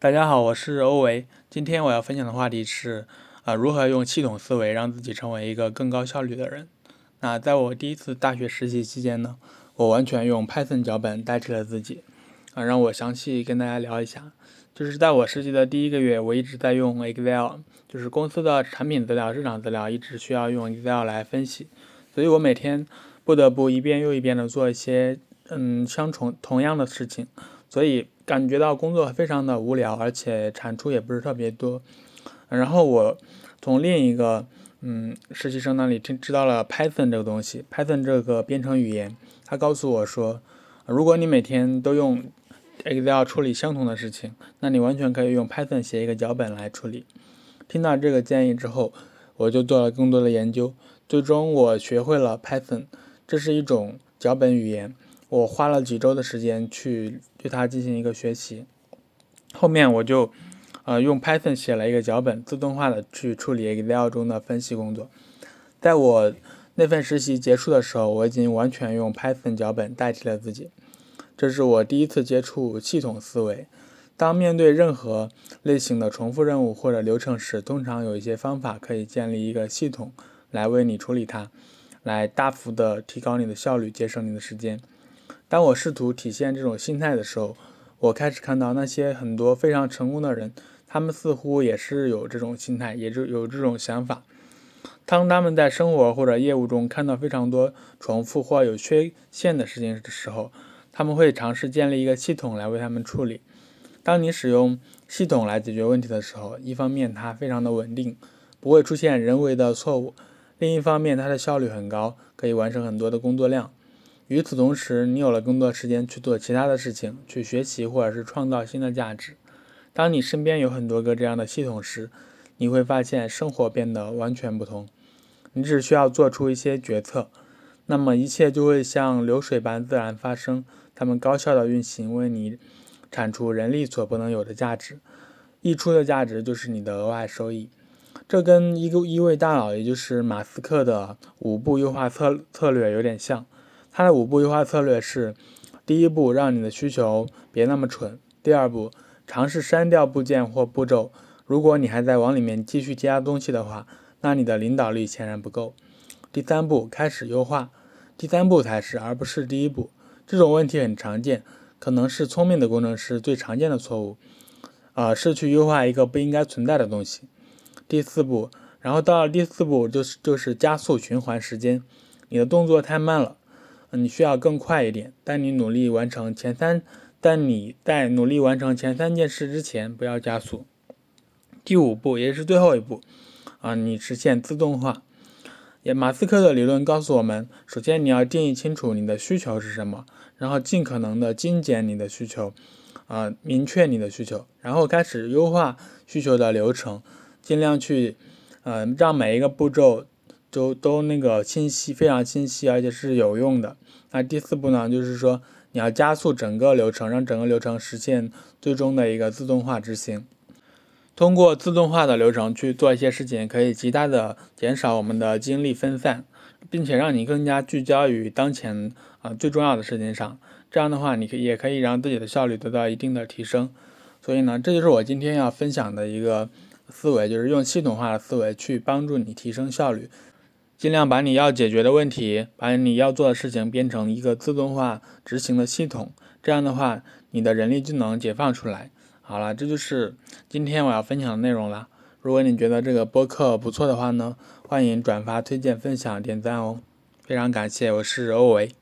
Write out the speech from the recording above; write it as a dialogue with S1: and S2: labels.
S1: 大家好，我是欧维。今天我要分享的话题是，啊，如何用系统思维让自己成为一个更高效率的人。那在我第一次大学实习期间呢，我完全用 Python 脚本代替了自己。啊，让我详细跟大家聊一下。就是在我实习的第一个月，我一直在用 Excel，就是公司的产品资料、市场资料一直需要用 Excel 来分析，所以我每天不得不一遍又一遍的做一些嗯相重同样的事情，所以感觉到工作非常的无聊，而且产出也不是特别多。然后我从另一个嗯实习生那里听知道了 Python 这个东西，Python 这个编程语言，他告诉我说，如果你每天都用 Excel 处理相同的事情，那你完全可以用 Python 写一个脚本来处理。听到这个建议之后，我就做了更多的研究，最终我学会了 Python。这是一种脚本语言，我花了几周的时间去对它进行一个学习。后面我就呃用 Python 写了一个脚本，自动化的去处理 Excel 中的分析工作。在我那份实习结束的时候，我已经完全用 Python 脚本代替了自己。这是我第一次接触系统思维。当面对任何类型的重复任务或者流程时，通常有一些方法可以建立一个系统来为你处理它，来大幅的提高你的效率，节省你的时间。当我试图体现这种心态的时候，我开始看到那些很多非常成功的人，他们似乎也是有这种心态，也就有这种想法。当他们在生活或者业务中看到非常多重复或有缺陷的事情的时候，他们会尝试建立一个系统来为他们处理。当你使用系统来解决问题的时候，一方面它非常的稳定，不会出现人为的错误；另一方面它的效率很高，可以完成很多的工作量。与此同时，你有了更多时间去做其他的事情，去学习或者是创造新的价值。当你身边有很多个这样的系统时，你会发现生活变得完全不同。你只需要做出一些决策，那么一切就会像流水般自然发生。他们高效的运行，为你产出人力所不能有的价值，溢出的价值就是你的额外收益。这跟一个一位大佬，也就是马斯克的五步优化策策略有点像。他的五步优化策略是：第一步，让你的需求别那么蠢；第二步，尝试删掉部件或步骤。如果你还在往里面继续加东西的话，那你的领导力显然不够。第三步，开始优化。第三步才是，而不是第一步。这种问题很常见，可能是聪明的工程师最常见的错误，啊，是去优化一个不应该存在的东西。第四步，然后到了第四步就是就是加速循环时间，你的动作太慢了，你需要更快一点。但你努力完成前三，但你在努力完成前三件事之前不要加速。第五步也是最后一步，啊，你实现自动化。也马斯克的理论告诉我们，首先你要定义清楚你的需求是什么。然后尽可能的精简你的需求，啊，明确你的需求，然后开始优化需求的流程，尽量去，呃，让每一个步骤都都那个清晰，非常清晰，而且是有用的。那第四步呢，就是说你要加速整个流程，让整个流程实现最终的一个自动化执行。通过自动化的流程去做一些事情，可以极大的减少我们的精力分散。并且让你更加聚焦于当前啊最重要的事情上，这样的话，你可也可以让自己的效率得到一定的提升。所以呢，这就是我今天要分享的一个思维，就是用系统化的思维去帮助你提升效率，尽量把你要解决的问题，把你要做的事情变成一个自动化执行的系统。这样的话，你的人力就能解放出来。好了，这就是今天我要分享的内容了。如果你觉得这个播客不错的话呢，欢迎转发、推荐、分享、点赞哦，非常感谢，我是欧维。